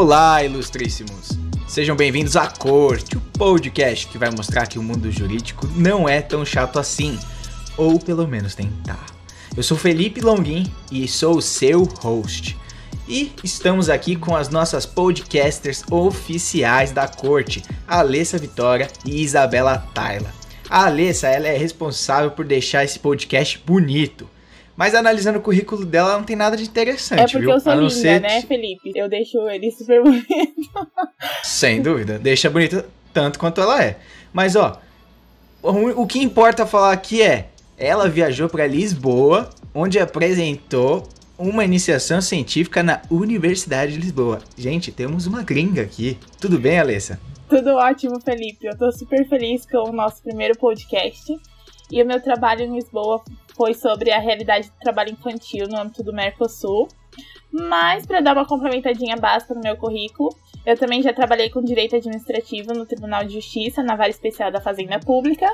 Olá, ilustríssimos! Sejam bem-vindos à Corte, o podcast que vai mostrar que o mundo jurídico não é tão chato assim, ou pelo menos tentar. Eu sou Felipe Longuin e sou o seu host. E estamos aqui com as nossas podcasters oficiais da corte, Alessa Vitória e Isabela Taila. A Alessa ela é responsável por deixar esse podcast bonito. Mas analisando o currículo dela, não tem nada de interessante, É porque viu? eu sou linda, ser- né, Felipe? Eu deixo ele super bonito. Sem dúvida. Deixa bonita tanto quanto ela é. Mas, ó, o, o que importa falar aqui é: ela viajou para Lisboa, onde apresentou uma iniciação científica na Universidade de Lisboa. Gente, temos uma gringa aqui. Tudo bem, Alessa? Tudo ótimo, Felipe. Eu tô super feliz com o nosso primeiro podcast. E o meu trabalho em Lisboa foi sobre a realidade do trabalho infantil no âmbito do Mercosul. Mas, para dar uma complementadinha básica no meu currículo, eu também já trabalhei com direito administrativo no Tribunal de Justiça, na Vara Especial da Fazenda Pública.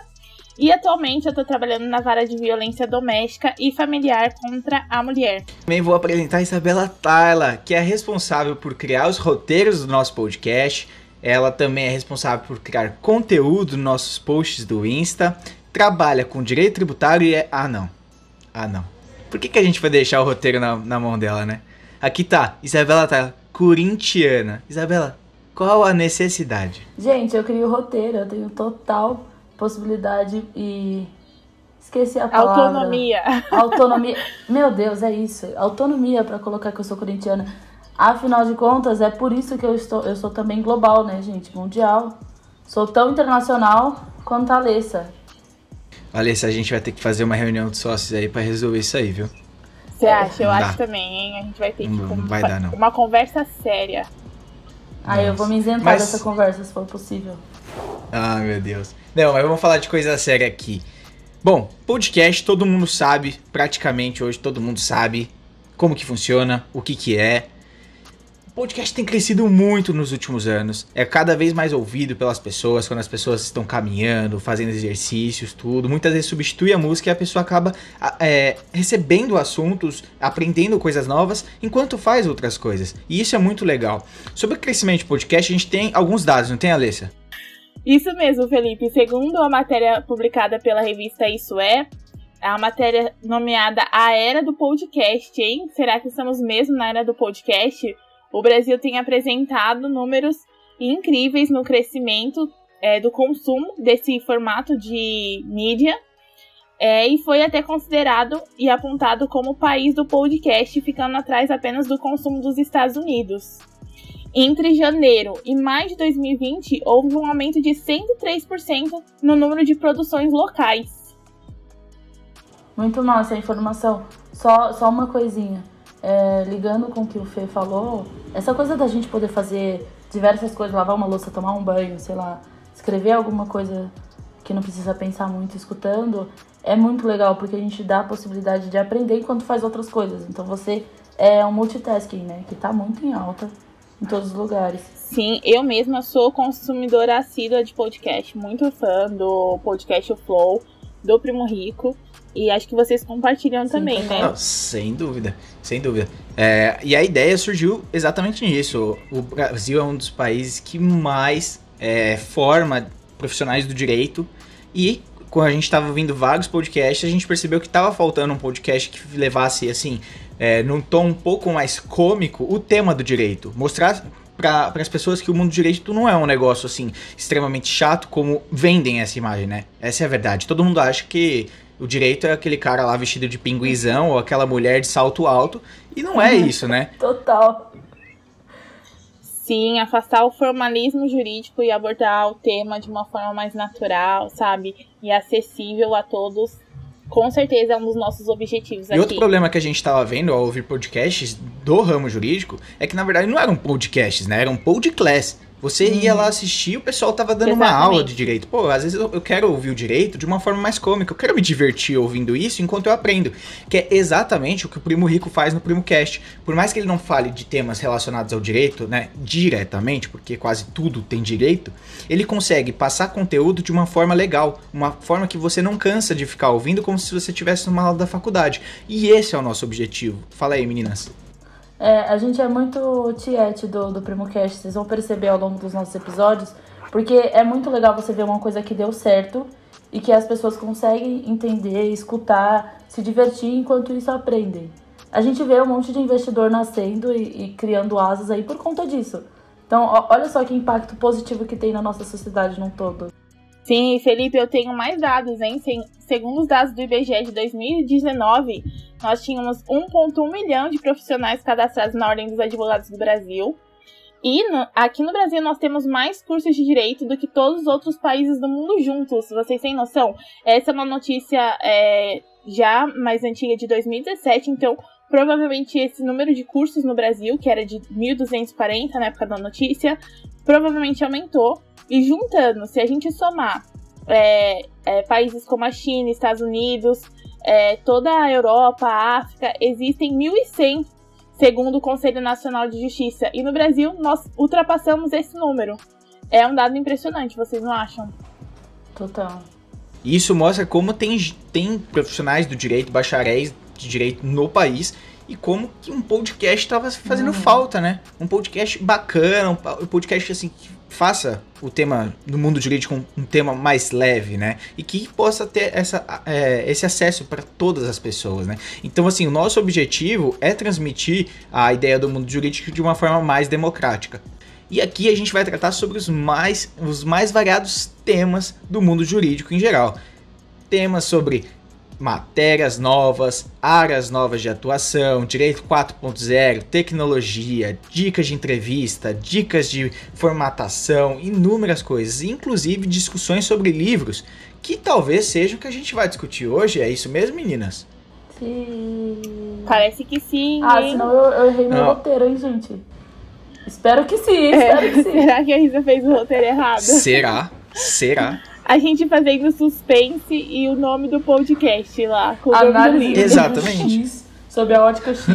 E atualmente eu tô trabalhando na Vara de Violência Doméstica e Familiar contra a Mulher. Também vou apresentar a Isabela Tayla, que é responsável por criar os roteiros do nosso podcast. Ela também é responsável por criar conteúdo nos nossos posts do Insta. Trabalha com direito tributário e é. Ah, não. Ah, não. Por que, que a gente vai deixar o roteiro na, na mão dela, né? Aqui tá, Isabela Tayla, corintiana. Isabela, qual a necessidade? Gente, eu crio roteiro, eu tenho total possibilidade e. Esqueci a palavra. Autonomia. Autonomia. Meu Deus, é isso. Autonomia pra colocar que eu sou corintiana. Afinal de contas, é por isso que eu estou. Eu sou também global, né, gente? Mundial. Sou tão internacional quanto a Alessa. Alessa, a gente vai ter que fazer uma reunião de sócios aí pra resolver isso aí, viu? Você acha? Eu Não acho dá. também, hein? A gente vai ter que Não vai dar, não. uma conversa séria. Aí eu vou me isentar Mas- dessa conversa, se for possível. Ah, meu Deus. Não, mas vamos falar de coisa séria aqui. Bom, podcast todo mundo sabe, praticamente hoje todo mundo sabe como que funciona, o que que é. Podcast tem crescido muito nos últimos anos. É cada vez mais ouvido pelas pessoas, quando as pessoas estão caminhando, fazendo exercícios, tudo. Muitas vezes substitui a música e a pessoa acaba é, recebendo assuntos, aprendendo coisas novas, enquanto faz outras coisas. E isso é muito legal. Sobre o crescimento de podcast, a gente tem alguns dados, não tem, Alessa? Isso mesmo, Felipe. Segundo a matéria publicada pela revista Isso É, a matéria nomeada A Era do Podcast, hein? Será que estamos mesmo na era do podcast? O Brasil tem apresentado números incríveis no crescimento é, do consumo desse formato de mídia. é, e foi até considerado e apontado como o país do podcast, ficando atrás apenas do consumo dos Estados Unidos. Entre janeiro e maio de 2020, houve um aumento de 103% no número de produções locais. Muito massa a informação. Só, só uma coisinha. É, ligando com o que o Fê falou, essa coisa da gente poder fazer diversas coisas, lavar uma louça, tomar um banho, sei lá, escrever alguma coisa que não precisa pensar muito escutando, é muito legal, porque a gente dá a possibilidade de aprender enquanto faz outras coisas. Então você é um multitasking, né? Que tá muito em alta em todos os lugares. Sim, eu mesma sou consumidora assídua de podcast, muito fã do podcast O Flow, do Primo Rico, e acho que vocês compartilham Sim, também, né? Não, sem dúvida, sem dúvida. É, e a ideia surgiu exatamente nisso. O Brasil é um dos países que mais é, forma profissionais do direito e quando a gente estava ouvindo vários podcasts, a gente percebeu que estava faltando um podcast que levasse assim, é, num tom um pouco mais cômico, o tema do direito, mostrar para as pessoas que o mundo do direito não é um negócio assim extremamente chato como vendem essa imagem, né? Essa é a verdade. Todo mundo acha que o direito é aquele cara lá vestido de pinguizão ou aquela mulher de salto alto. E não é isso, né? Total. Sim, afastar o formalismo jurídico e abordar o tema de uma forma mais natural, sabe? E acessível a todos. Com certeza é um dos nossos objetivos E aqui. outro problema que a gente tava vendo ao ouvir podcasts do ramo jurídico é que na verdade não eram podcasts, né? Eram podcast. Você ia lá assistir, o pessoal tava dando uma Exatamente. aula de direito. Pô, às vezes eu eu quero ouvir o direito de uma forma mais cômica. Eu quero me divertir ouvindo isso enquanto eu aprendo. Que é exatamente o que o Primo Rico faz no Primo Cast. Por mais que ele não fale de temas relacionados ao direito, né, diretamente, porque quase tudo tem direito, ele consegue passar conteúdo de uma forma legal, uma forma que você não cansa de ficar ouvindo como se você estivesse numa aula da faculdade. E esse é o nosso objetivo. Fala aí, meninas. É, a gente é muito tiete do, do Primo Cast, vocês vão perceber ao longo dos nossos episódios, porque é muito legal você ver uma coisa que deu certo e que as pessoas conseguem entender, escutar, se divertir enquanto isso aprendem. A gente vê um monte de investidor nascendo e, e criando asas aí por conta disso. Então, olha só que impacto positivo que tem na nossa sociedade num todo. Sim, Felipe, eu tenho mais dados, hein? Segundo os dados do IBGE de 2019, nós tínhamos 1,1 milhão de profissionais cadastrados na Ordem dos Advogados do Brasil. E no, aqui no Brasil nós temos mais cursos de direito do que todos os outros países do mundo juntos. Vocês têm noção? Essa é uma notícia é, já mais antiga de 2017, então provavelmente esse número de cursos no Brasil, que era de 1.240 na época da notícia, provavelmente aumentou. E juntando, se a gente somar é, é, países como a China, Estados Unidos, é, toda a Europa, a África, existem 1.100, segundo o Conselho Nacional de Justiça. E no Brasil, nós ultrapassamos esse número. É um dado impressionante, vocês não acham? Total. Isso mostra como tem, tem profissionais do direito, bacharéis de direito no país e como que um podcast estava fazendo uhum. falta, né? Um podcast bacana, um podcast assim que faça o tema do mundo jurídico um, um tema mais leve, né? E que possa ter essa, é, esse acesso para todas as pessoas, né? Então, assim, o nosso objetivo é transmitir a ideia do mundo jurídico de uma forma mais democrática. E aqui a gente vai tratar sobre os mais, os mais variados temas do mundo jurídico em geral. Temas sobre matérias novas, áreas novas de atuação, direito 4.0, tecnologia, dicas de entrevista, dicas de formatação, inúmeras coisas, inclusive discussões sobre livros, que talvez seja o que a gente vai discutir hoje. É isso mesmo, meninas? Sim. Parece que sim. Ah, hein? senão eu, eu errei meu roteiro, hein, gente? Espero que sim, é, espero que sim. Será que a Isa fez o roteiro errado? Será? Será? A gente fazendo suspense e o nome do podcast lá. Com Análise o Exatamente. X, sobre a ótica X.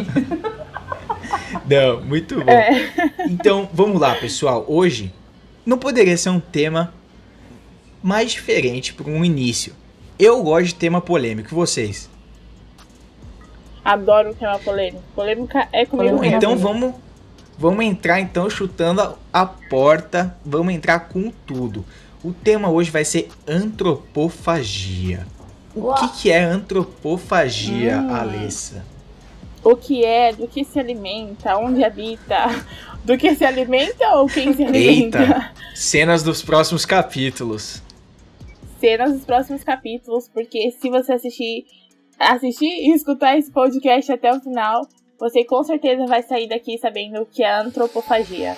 Não, muito bom. É. Então, vamos lá, pessoal. Hoje não poderia ser um tema mais diferente para um início. Eu gosto de tema polêmico, vocês? Adoro o tema polêmico. Polêmica é comigo Bom, Então vamos, vamos entrar então chutando a porta, vamos entrar com tudo. O tema hoje vai ser antropofagia. O que, que é antropofagia, hum. Alessa? O que é, do que se alimenta, onde habita, do que se alimenta ou quem se alimenta? Eita, cenas dos próximos capítulos. Cenas dos próximos capítulos, porque se você assistir, assistir e escutar esse podcast até o final, você com certeza vai sair daqui sabendo o que é antropofagia.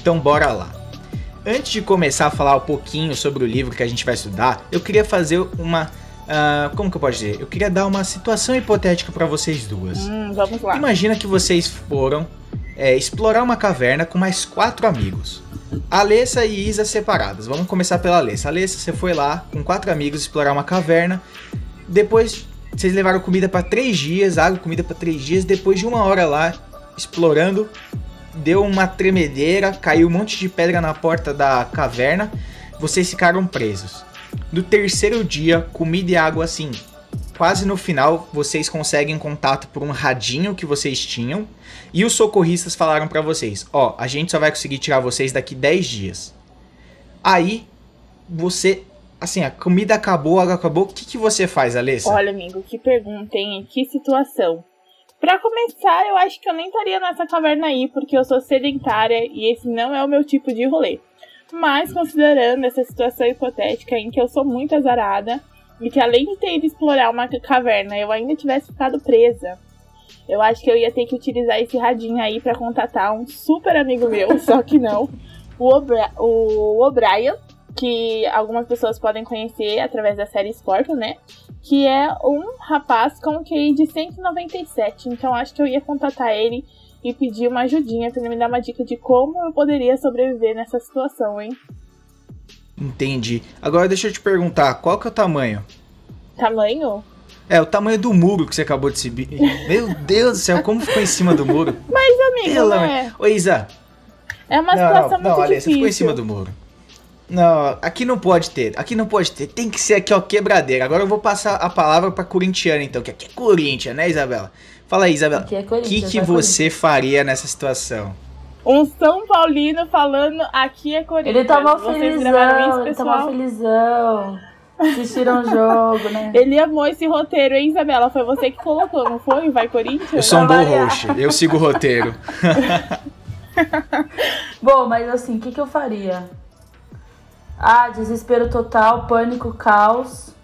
Então bora lá. Antes de começar a falar um pouquinho sobre o livro que a gente vai estudar, eu queria fazer uma Uh, como que eu posso dizer? Eu queria dar uma situação hipotética para vocês duas. Hum, vamos lá. Imagina que vocês foram é, explorar uma caverna com mais quatro amigos. Alessa e Isa separadas. Vamos começar pela Alessa. Alessa, você foi lá com quatro amigos explorar uma caverna. Depois vocês levaram comida para três dias, água, comida para três dias. Depois de uma hora lá explorando, deu uma tremedeira, caiu um monte de pedra na porta da caverna, vocês ficaram presos. No terceiro dia, comida e água assim. Quase no final, vocês conseguem contato por um radinho que vocês tinham e os socorristas falaram para vocês: "Ó, a gente só vai conseguir tirar vocês daqui 10 dias". Aí você assim, a comida acabou, a água acabou, o que, que você faz, Alessa? Olha, amigo, que pergunta, hein? Que situação. Para começar, eu acho que eu nem estaria nessa caverna aí, porque eu sou sedentária e esse não é o meu tipo de rolê. Mas considerando essa situação hipotética em que eu sou muito azarada e que além de ter ido explorar uma caverna, eu ainda tivesse ficado presa, eu acho que eu ia ter que utilizar esse radinho aí para contatar um super amigo meu, só que não, o O'Brien, que algumas pessoas podem conhecer através da série Scorpion, né? que é um rapaz com QI de 197. Então acho que eu ia contatar ele e pedir uma ajudinha para ele me dar uma dica de como eu poderia sobreviver nessa situação, hein? Entendi. Agora deixa eu te perguntar, qual que é o tamanho? Tamanho? É, o tamanho do muro que você acabou de subir. Meu Deus do céu, como ficou em cima do muro? Mas, amigo, Pela... né? Ô, Isa, É uma Não, situação não, muito não, você difícil. ficou em cima do muro. Não, aqui não pode ter, aqui não pode ter. Tem que ser aqui, ó, quebradeira. Agora eu vou passar a palavra pra corintiana, então, que aqui é Corinthians, né, Isabela? Fala aí, Isabela. Aqui é O que, que vai você faria nessa situação? Um São Paulino falando aqui é Corinthians. Ele tá isso, felizão, ele tá mal pessoal? felizão. Assistiram o jogo, né? Ele amou esse roteiro, hein, Isabela? Foi você que colocou, não foi? Vai Corinthians? Eu sou um bom host, eu sigo o roteiro. Bom, mas assim, o que, que eu faria? Ah, desespero total, pânico, caos.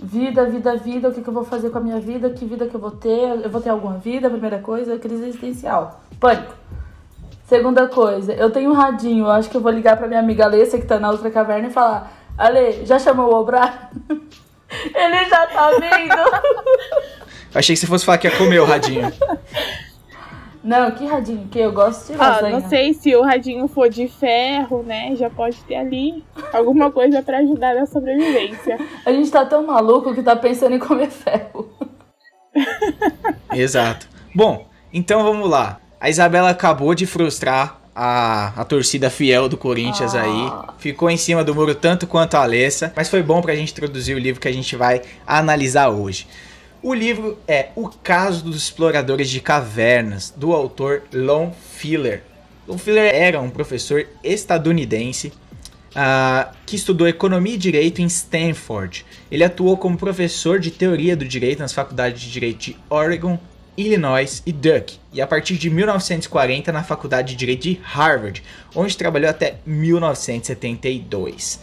Vida, vida, vida. O que, que eu vou fazer com a minha vida? Que vida que eu vou ter? Eu vou ter alguma vida? Primeira coisa, crise existencial. Pânico. Segunda coisa, eu tenho um radinho. Eu acho que eu vou ligar pra minha amiga Alessia, que tá na outra caverna, e falar: Ale, já chamou o Obrar? Ele já tá vindo. Achei que você fosse falar que ia comer o radinho. Não, que radinho? Que eu gosto de Ah, lasanha. não sei se o radinho for de ferro, né? Já pode ter ali alguma coisa pra ajudar na sobrevivência. A gente tá tão maluco que tá pensando em comer ferro. Exato. Bom, então vamos lá. A Isabela acabou de frustrar a, a torcida fiel do Corinthians Ah. aí. Ficou em cima do muro tanto quanto a Alessa. Mas foi bom pra gente introduzir o livro que a gente vai analisar hoje. O livro é O Caso dos Exploradores de Cavernas, do autor Lon Filler. Lon Filler era um professor estadunidense ah, que estudou economia e direito em Stanford. Ele atuou como professor de teoria do direito nas faculdades de direito de Oregon, Illinois e Duke, e a partir de 1940 na faculdade de direito de Harvard, onde trabalhou até 1972.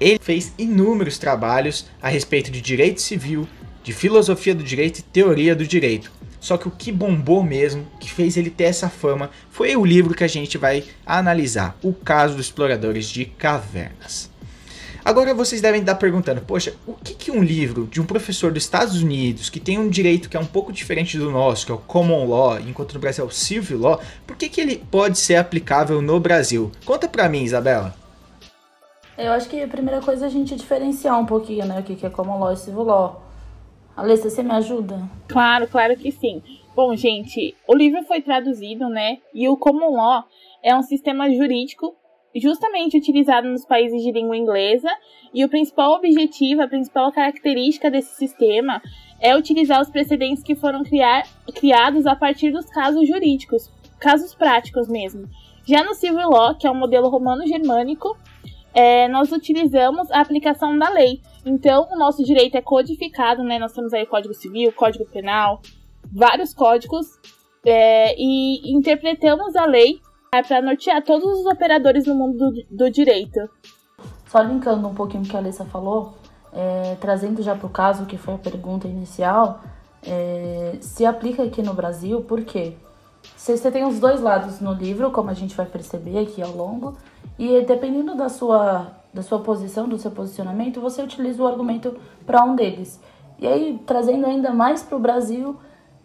Ele fez inúmeros trabalhos a respeito de direito civil, de filosofia do direito e teoria do direito. Só que o que bombou mesmo, que fez ele ter essa fama, foi o livro que a gente vai analisar, O Caso dos Exploradores de Cavernas. Agora vocês devem estar perguntando, poxa, o que, que um livro de um professor dos Estados Unidos, que tem um direito que é um pouco diferente do nosso, que é o Common Law, enquanto no Brasil é o Civil Law, por que, que ele pode ser aplicável no Brasil? Conta pra mim, Isabela. Eu acho que a primeira coisa é a gente diferenciar um pouquinho, né? O que que é common law e civil law. Alessa, você me ajuda? Claro, claro que sim. Bom, gente, o livro foi traduzido, né? E o Common Law é um sistema jurídico justamente utilizado nos países de língua inglesa. E o principal objetivo, a principal característica desse sistema é utilizar os precedentes que foram criar, criados a partir dos casos jurídicos, casos práticos mesmo. Já no Civil Law, que é um modelo romano-germânico, é, nós utilizamos a aplicação da lei. Então, o nosso direito é codificado, né? Nós temos aí o Código Civil, Código Penal, vários códigos, é, e interpretamos a lei para nortear todos os operadores no mundo do, do direito. Só linkando um pouquinho o que a Alessa falou, é, trazendo já para o caso, que foi a pergunta inicial, é, se aplica aqui no Brasil, por quê? Você tem os dois lados no livro, como a gente vai perceber aqui ao longo, e dependendo da sua, da sua posição, do seu posicionamento, você utiliza o argumento para um deles. E aí, trazendo ainda mais para o Brasil,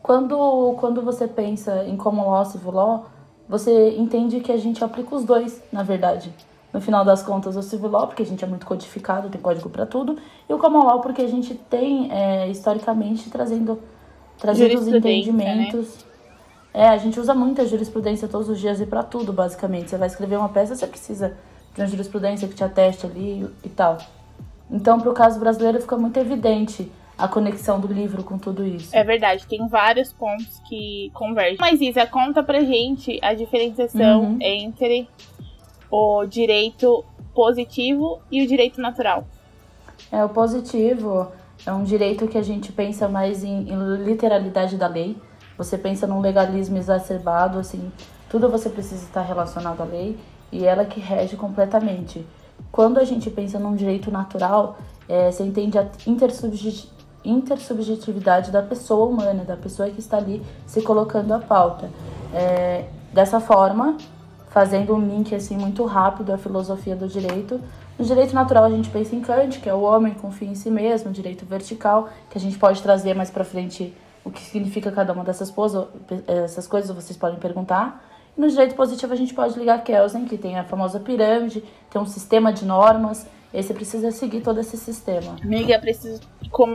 quando, quando você pensa em common law, civil law, você entende que a gente aplica os dois, na verdade. No final das contas, o civil law, porque a gente é muito codificado, tem código para tudo, e o common law, porque a gente tem, é, historicamente, trazendo, trazendo os Jurisprudência, entendimentos. É, a gente usa muito a jurisprudência todos os dias e para tudo, basicamente. Você vai escrever uma peça, você precisa de uma jurisprudência que te ateste ali e tal. Então, para o caso brasileiro, fica muito evidente a conexão do livro com tudo isso. É verdade, tem vários pontos que convergem. Mas Isa, conta pra gente a diferenciação Uhum. entre o direito positivo e o direito natural. É, o positivo é um direito que a gente pensa mais em, em literalidade da lei. Você pensa num legalismo exacerbado, assim, tudo você precisa estar relacionado à lei e ela que rege completamente. Quando a gente pensa num direito natural, é, você entende a intersubjeti- intersubjetividade da pessoa humana, da pessoa que está ali se colocando à pauta. É, dessa forma, fazendo um link assim muito rápido à filosofia do direito. No direito natural a gente pensa em Kant, que é o homem confia em si mesmo, direito vertical, que a gente pode trazer mais para frente o que significa cada uma dessas, essas coisas, vocês podem perguntar. E no direito positivo a gente pode ligar Kelsen, que tem a famosa pirâmide, tem um sistema de normas, e aí você precisa seguir todo esse sistema. Amiga, preciso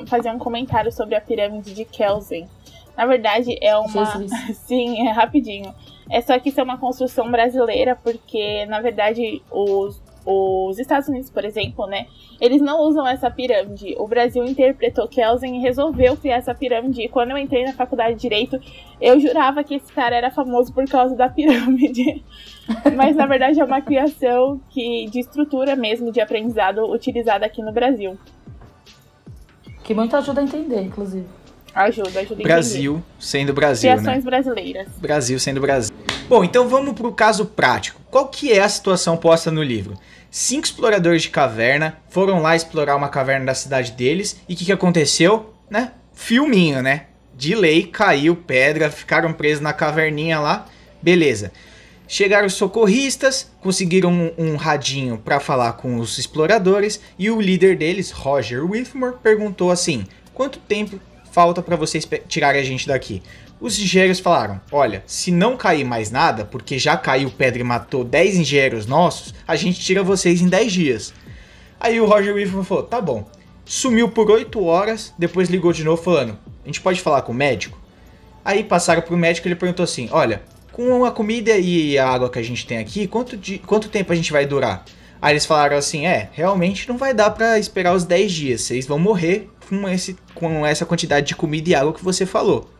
fazer um comentário sobre a pirâmide de Kelsen. Na verdade, é uma. Sim, é rapidinho. É só que isso é uma construção brasileira, porque, na verdade, os, os Estados Unidos, por exemplo, né? Eles não usam essa pirâmide. O Brasil interpretou Kelsen e resolveu criar essa pirâmide. E quando eu entrei na faculdade de Direito, eu jurava que esse cara era famoso por causa da pirâmide. Mas na verdade é uma criação que, de estrutura mesmo de aprendizado utilizada aqui no Brasil. Que muito ajuda a entender, inclusive. Ajuda, ajuda Brasil sendo Brasil, Criações né? brasileiras. Brasil sendo Brasil. Bom, então vamos para o caso prático. Qual que é a situação posta no livro? Cinco exploradores de caverna foram lá explorar uma caverna da cidade deles e o que, que aconteceu? Né? Filminho, né? De lei, caiu pedra, ficaram presos na caverninha lá. Beleza. Chegaram os socorristas, conseguiram um, um radinho para falar com os exploradores e o líder deles, Roger Whitmore, perguntou assim: quanto tempo falta para vocês tirarem a gente daqui? Os engenheiros falaram: Olha, se não cair mais nada, porque já caiu pedra e matou 10 engenheiros nossos, a gente tira vocês em 10 dias. Aí o Roger Weaver falou: Tá bom. Sumiu por 8 horas, depois ligou de novo falando: A gente pode falar com o médico? Aí passaram pro médico e ele perguntou assim: Olha, com a comida e a água que a gente tem aqui, quanto, de, quanto tempo a gente vai durar? Aí eles falaram assim: É, realmente não vai dar para esperar os 10 dias, vocês vão morrer com, esse, com essa quantidade de comida e água que você falou.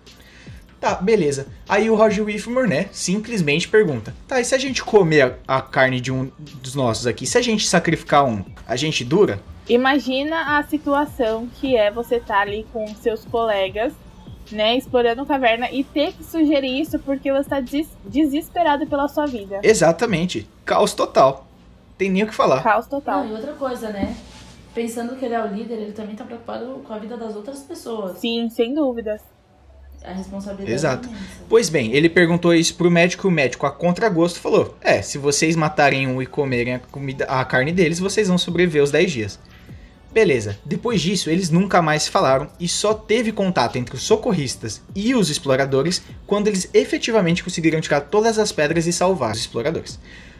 Tá, beleza. Aí o Roger Whitmore, né, simplesmente pergunta: Tá, e se a gente comer a, a carne de um dos nossos aqui, se a gente sacrificar um, a gente dura? Imagina a situação que é você estar tá ali com seus colegas, né, explorando a caverna e ter que sugerir isso porque você está des desesperado pela sua vida. Exatamente. Caos total. Tem nem o que falar. Caos total. Não, e outra coisa, né? Pensando que ele é o líder, ele também tá preocupado com a vida das outras pessoas. Sim, sem dúvidas. A responsabilidade. Exato. É pois bem, ele perguntou isso pro médico, o médico a contragosto falou: "É, se vocês matarem um e comerem a comida, a carne deles, vocês vão sobreviver os 10 dias." Beleza. Depois disso, eles nunca mais se falaram e só teve contato entre os socorristas e os exploradores quando eles efetivamente conseguiram tirar todas as pedras e salvar os exploradores.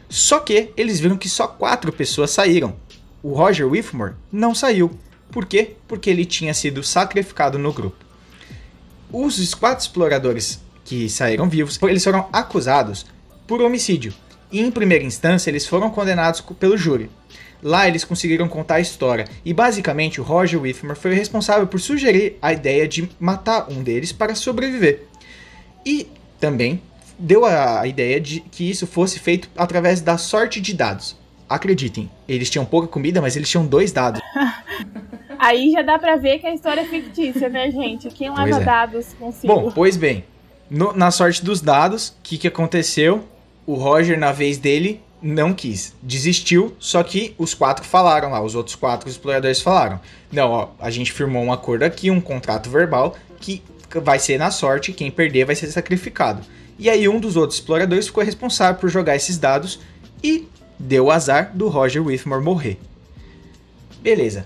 Só que eles viram que só quatro pessoas saíram, o Roger Whitmore não saiu. Por quê? Porque ele tinha sido sacrificado no grupo. Os quatro exploradores que saíram vivos, eles foram acusados por homicídio. E em primeira instância, eles foram condenados pelo júri. Lá eles conseguiram contar a história e basicamente o Roger Whitmore foi responsável por sugerir a ideia de matar um deles para sobreviver. E também deu a ideia de que isso fosse feito através da sorte de dados. Acreditem, eles tinham pouca comida, mas eles tinham dois dados. Aí já dá pra ver que a história é fictícia, né, gente? Quem leva é. dados consigo? Bom, pois bem, no, na sorte dos dados, o que, que aconteceu? O Roger, na vez dele, não quis. Desistiu, só que os quatro falaram lá, os outros quatro exploradores falaram. Não, ó, a gente firmou um acordo aqui, um contrato verbal, que vai ser na sorte, quem perder vai ser sacrificado. E aí um dos outros exploradores ficou responsável por jogar esses dados e deu o azar do Roger Whitmore morrer. Beleza.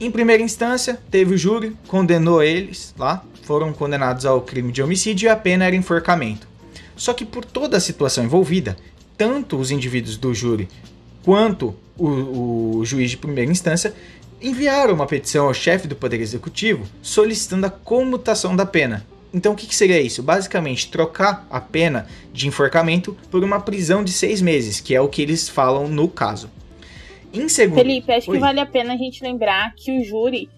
Em primeira instância, teve o júri, condenou eles lá, foram condenados ao crime de homicídio e a pena era enforcamento. Só que por toda a situação envolvida, tanto os indivíduos do júri quanto o, o juiz de primeira instância enviaram uma petição ao chefe do Poder Executivo solicitando a comutação da pena, então o que, que, seria isso? Basicamente, trocar a pena de enforcamento por uma prisão de seis meses, que é o que eles falam no caso. Em segundo... Felipe, acho Oi. que vale a pena a gente lembrar que o júri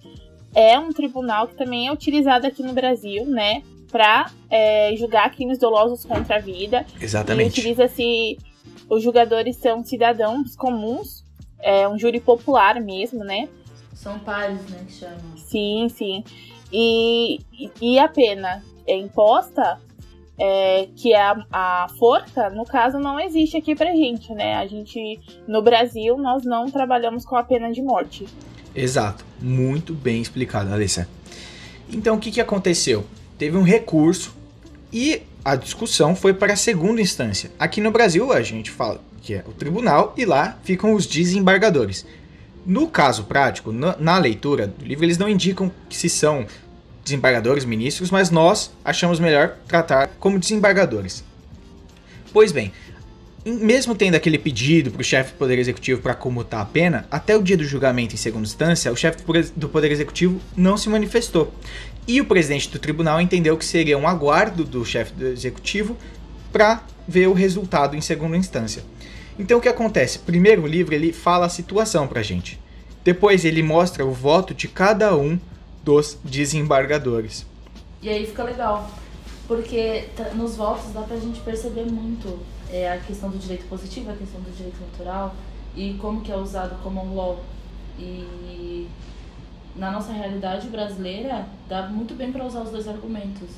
é um tribunal que também é utilizado aqui no Brasil, né? Para é, julgar crimes dolosos contra a vida. Exatamente. Utiliza-se. Os julgadores são cidadãos comuns, é um júri popular mesmo, né? São pares, né? Que chamam. Sim, sim. E, e a pena é imposta, é, que é a, a forca, no caso, não existe aqui pra gente, né? A gente, no Brasil, nós não trabalhamos com a pena de morte. Exato. Muito bem explicado, Alessa. Então, o que, que aconteceu? Teve um recurso e a discussão foi para a segunda instância. Aqui no Brasil, a gente fala que é o tribunal e lá ficam os desembargadores. No caso prático, na, na, leitura do livro, eles não indicam se são desembargadores, ministros, mas nós achamos melhor tratar como desembargadores. Pois bem, mesmo tendo aquele pedido para o chefe do Poder Executivo para comutar a pena, até o dia do julgamento em segunda instância, o chefe do Poder Executivo não se manifestou. E o presidente do tribunal entendeu que seria um aguardo do chefe do executivo para ver o resultado em segunda instância. Então o que acontece? Primeiro o livro ele fala a situação pra gente. Depois ele mostra o voto de cada um dos desembargadores. E aí fica legal, porque nos votos dá pra gente perceber muito é, a questão do direito positivo, a questão do direito natural e como que é usado como um law. E na nossa realidade brasileira dá muito bem para usar os dois argumentos.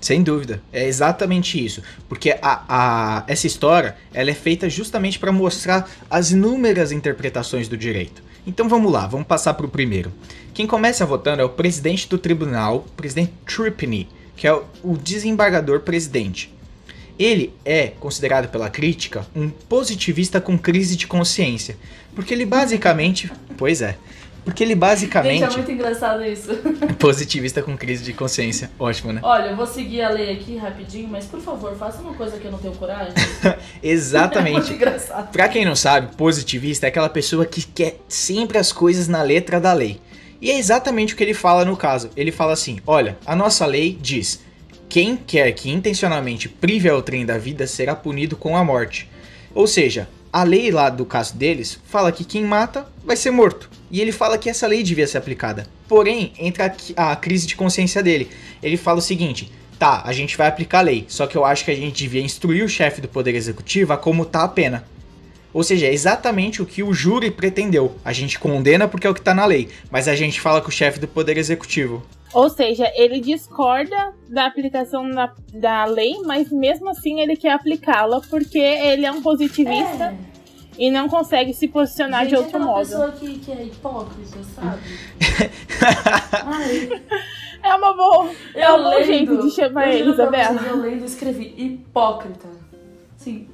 Sem dúvida, é exatamente isso, porque a, a, essa história ela é feita justamente para mostrar as inúmeras interpretações do direito. Então vamos lá, vamos passar para o primeiro. Quem começa votando é o presidente do tribunal, o presidente Tripney, que é o desembargador presidente. Ele é considerado pela crítica um positivista com crise de consciência, porque ele basicamente, pois é, porque ele basicamente. Gente, é muito engraçado isso. Positivista com crise de consciência. Ótimo, né? Olha, eu vou seguir a lei aqui rapidinho, mas por favor, faça uma coisa que eu não tenho coragem. Exatamente. É muito engraçado. Pra quem não sabe, positivista é aquela pessoa que quer sempre as coisas na letra da lei. E é exatamente o que ele fala no caso. Ele fala assim: olha, a nossa lei diz. Quem quer que intencionalmente prive ao trem da vida será punido com a morte. Ou seja, a lei lá do caso deles fala que quem mata vai ser morto. E ele fala que essa lei devia ser aplicada. Porém, entra a, a crise de consciência dele. Ele fala o seguinte: tá, a gente vai aplicar a lei, só que eu acho que a gente devia instruir o chefe do Poder Executivo a como tá a pena. Ou seja, é exatamente o que o júri pretendeu. A gente condena porque é o que tá na lei, mas a gente fala com o chefe do Poder Executivo. Ou seja, ele discorda da aplicação da, da lei, mas mesmo assim ele quer aplicá-la porque ele é um positivista é. e não consegue se posicionar Gente, de outro é modo. pessoa que, que é hipócrita, sabe? é uma boa, eu é um bom jeito de chamar ele, Isabela. Eu lendo escrevi hipócrita. Sim.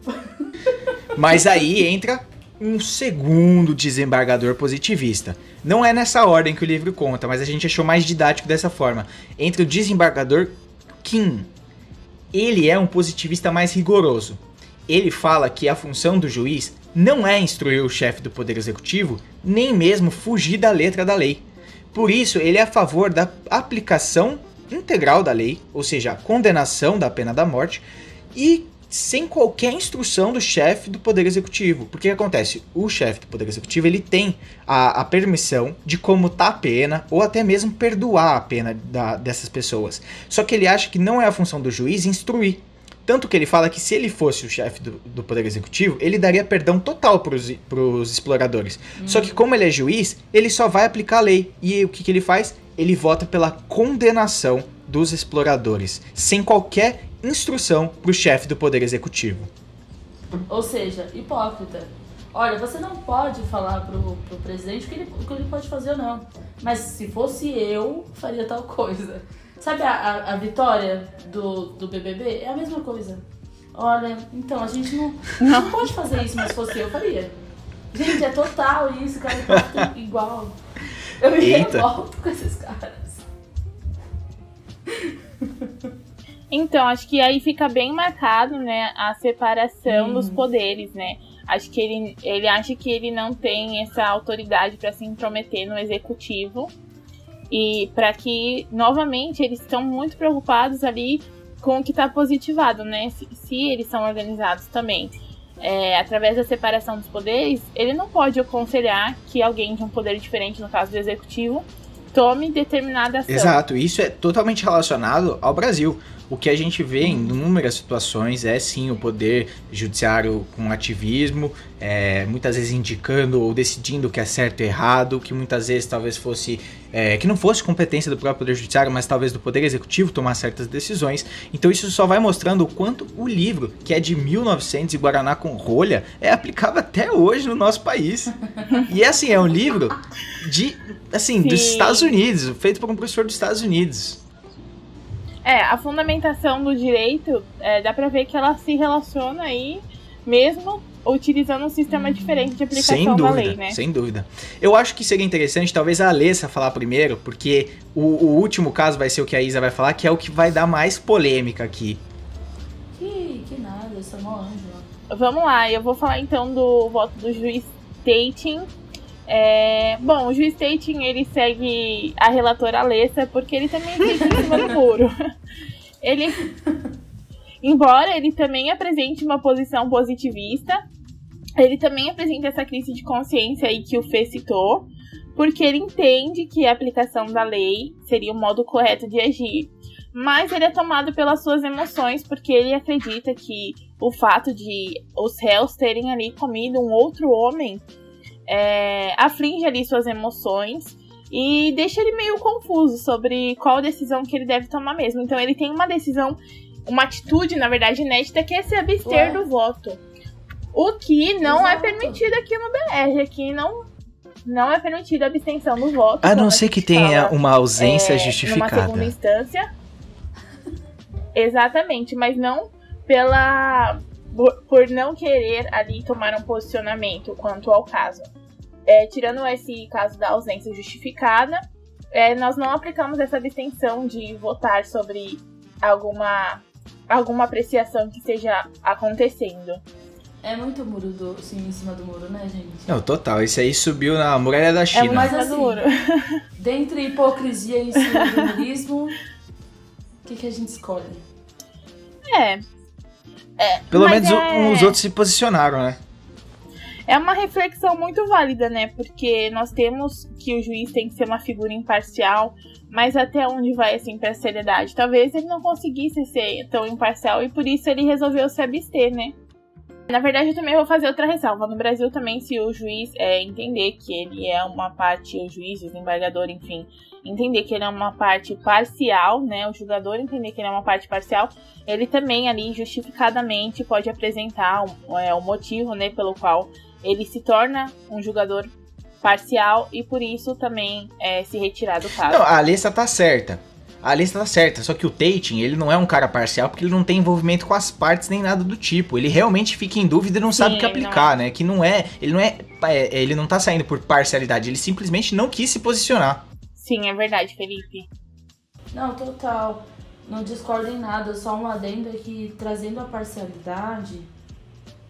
Mas aí entra um segundo desembargador positivista. Não é nessa ordem que o livro conta, mas a gente achou mais didático dessa forma. Entre o desembargador Kim. Ele é um positivista mais rigoroso. Ele fala que a função do juiz não é instruir o chefe do poder executivo, nem mesmo fugir da letra da lei. Por isso, ele é a favor da aplicação integral da lei, ou seja, a condenação da pena da morte, e sem qualquer instrução do chefe do Poder Executivo. Porque que acontece? O chefe do Poder Executivo ele tem a, a permissão de comutar a pena ou até mesmo perdoar a pena da, dessas pessoas. Só que ele acha que não é a função do juiz instruir. Tanto que ele fala que se ele fosse o chefe do, do, Poder Executivo, ele daria perdão total para os exploradores. Hum. Só que como ele é juiz, ele só vai aplicar a lei. E o que, que ele faz? Ele vota pela condenação dos exploradores, sem qualquer instrução para o chefe do Poder Executivo. Ou seja, hipócrita. Olha, você não pode falar pro, pro presidente o que, ele, o que ele pode fazer ou não. Mas se fosse eu, faria tal coisa. Sabe a, a, a vitória do, do BBB? É a mesma coisa. Olha, então, a gente não, não pode fazer isso, mas se fosse eu, faria. Gente, é total isso, cara. igual. Eu me revolto com esses caras. Então, acho que aí fica bem marcado, né, a separação hum. dos poderes, né? Acho que ele, ele acha que ele não tem essa autoridade para se intrometer no executivo e para que, novamente, eles estão muito preocupados ali com o que está positivado, né? Se, se, eles são organizados também. É, através da separação dos poderes, ele não pode aconselhar que alguém de um poder diferente, no caso do executivo, tome determinada ação. Exato, isso é totalmente relacionado ao Brasil. O que a gente vê em inúmeras situações é sim o poder judiciário com ativismo, é, muitas vezes indicando ou decidindo o que é certo e errado, que muitas vezes talvez fosse é, que não fosse competência do próprio poder judiciário, mas talvez do poder executivo tomar certas decisões. Então isso só vai mostrando o quanto o livro, que é de 1900 e Guaraná com rolha, é aplicável até hoje no nosso país. e assim é um livro de assim Sim. dos Estados Unidos, feito por um professor dos Estados Unidos. É, a fundamentação do direito, é, dá pra ver que ela se relaciona aí, mesmo utilizando um sistema diferente de aplicação sem dúvida, da lei, né? Sem dúvida. Eu acho que seria interessante, talvez, a Alessa falar primeiro, porque o, o, último caso vai ser o que a Isa vai falar, que é o que vai dar mais polêmica aqui. Que, que nada, eu sou mó anjo. Vamos lá, eu vou falar então do voto do juiz Tating É, bom, o juiz Tatum, ele segue a relatora Alessa porque ele também fica em cima do muro. Ele, embora ele também apresente uma posição positivista, ele também apresenta essa crise de consciência aí que o Fê citou, porque ele entende que a aplicação da lei seria o modo correto de agir. Mas ele é tomado pelas suas emoções, porque ele acredita que o fato de os réus terem ali comido um outro homem é, aflige ali suas emoções e deixa ele meio confuso sobre qual decisão que ele deve tomar mesmo. Então ele tem uma decisão, uma atitude, na verdade, inédita, que é se abster Ué? do voto. O que não é Exato. é permitido aqui no BR. Aqui não, não é permitido a abstenção do voto. A não ser que tenha uma ausência é, justificada. Numa segunda instância. Exatamente, mas não pela por não querer ali tomar um posicionamento quanto ao caso. É, tirando esse caso da ausência justificada, é, nós não aplicamos essa distinção de votar sobre alguma, alguma apreciação que esteja acontecendo. É muito muro do, assim, em cima do muro, né, gente? Não, total. Esse aí subiu na muralha da China. É mais assim, dentre hipocrisia e murismo, o que, que a gente escolhe? É, é, Pelo menos é... os outros se posicionaram, né? É uma reflexão muito válida, né? Porque nós temos que o juiz tem que ser uma figura imparcial, mas até onde vai essa imparcialidade? Talvez ele não conseguisse ser tão imparcial e por isso ele resolveu se abster, né? Na verdade, eu também vou fazer outra ressalva. No Brasil também, se o juiz é, entender que ele é uma parte, o juiz, o desembargador, enfim, entender que ele é uma parte parcial, né? O julgador entender que ele é uma parte parcial, ele também ali justificadamente pode apresentar o, é, o motivo, né, pelo qual ele se torna um julgador parcial e por isso também é, se retirar do caso. Não, a lista tá certa. A lista tá certa, só que o Tatum, ele não é um cara parcial porque ele não tem envolvimento com as partes nem nada do tipo. Ele realmente fica em dúvida e não Sim, sabe o que aplicar, não. né? Que não é, ele não é, é, ele não tá saindo por parcialidade, ele simplesmente não quis se posicionar. Sim, é verdade, Felipe. Não, total. Não discordo em nada, só um adendo é que trazendo a parcialidade,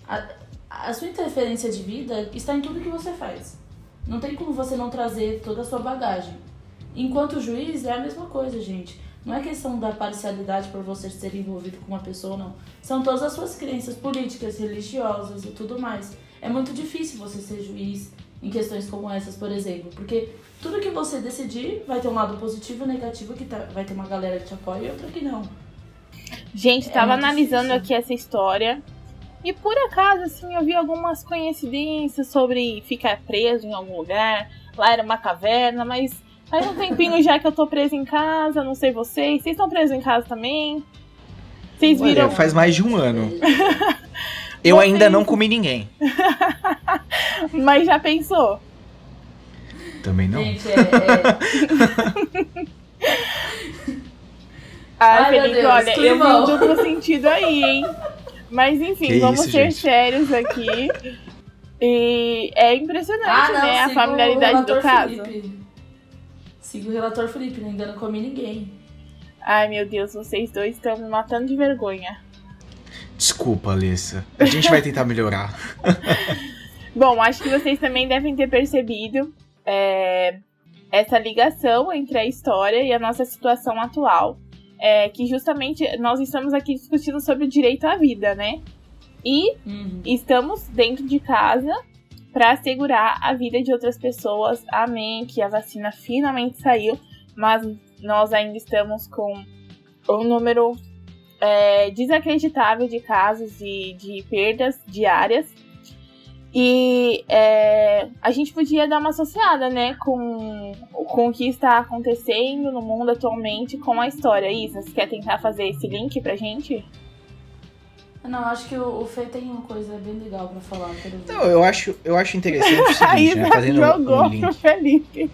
a, a sua interferência de vida está em tudo que você faz. Não tem como você não trazer toda a sua bagagem. Enquanto juiz é a mesma coisa, gente. Não é questão da parcialidade por você ser envolvido com uma pessoa, não. São todas as suas crenças políticas, religiosas e tudo mais. É muito difícil você ser juiz em questões como essas, por exemplo, porque tudo que você decidir vai ter um lado positivo e negativo que tá, vai ter uma galera que te apoia e outra que não. Gente, tava é analisando difícil. aqui essa história e por acaso, assim, eu vi algumas coincidências sobre ficar preso em algum lugar. Lá era uma caverna, mas faz um tempinho já que eu tô preso em casa, não sei vocês. Vocês estão presos em casa também? Vocês viram? Olha, faz mais de um ano. eu vocês... ainda não comi ninguém. Mas já pensou? Também não. Gente, é. ah, Ai, Felipe, olha, eu vi um duplo sentido aí, hein? Mas enfim, que vamos isso, ser gente? sérios aqui. E é impressionante, ah, não, né? A familiaridade do caso. Felipe. Siga o relator Felipe, né? ainda não comi ninguém. Ai, meu Deus, vocês dois estão me matando de vergonha. Desculpa, Alissa. A gente vai tentar melhorar. Bom, acho que vocês também devem ter percebido é, essa ligação entre a história e a nossa situação atual. É, que justamente nós estamos aqui discutindo sobre o direito à vida, né? E uhum. estamos dentro de casa para assegurar a vida de outras pessoas. Amém, que a vacina finalmente saiu, mas nós ainda estamos com um número é, desacreditável de casos de, de perdas diárias e é, a gente podia dar uma associada, né, com, com o que está acontecendo no mundo atualmente com a história. Isa, você quer tentar fazer esse link pra gente? Não, acho que o, o Fê tem uma coisa bem legal pra falar. Não, eu acho, eu acho interessante o seguinte, né, fazendo jogou um pro Felipe.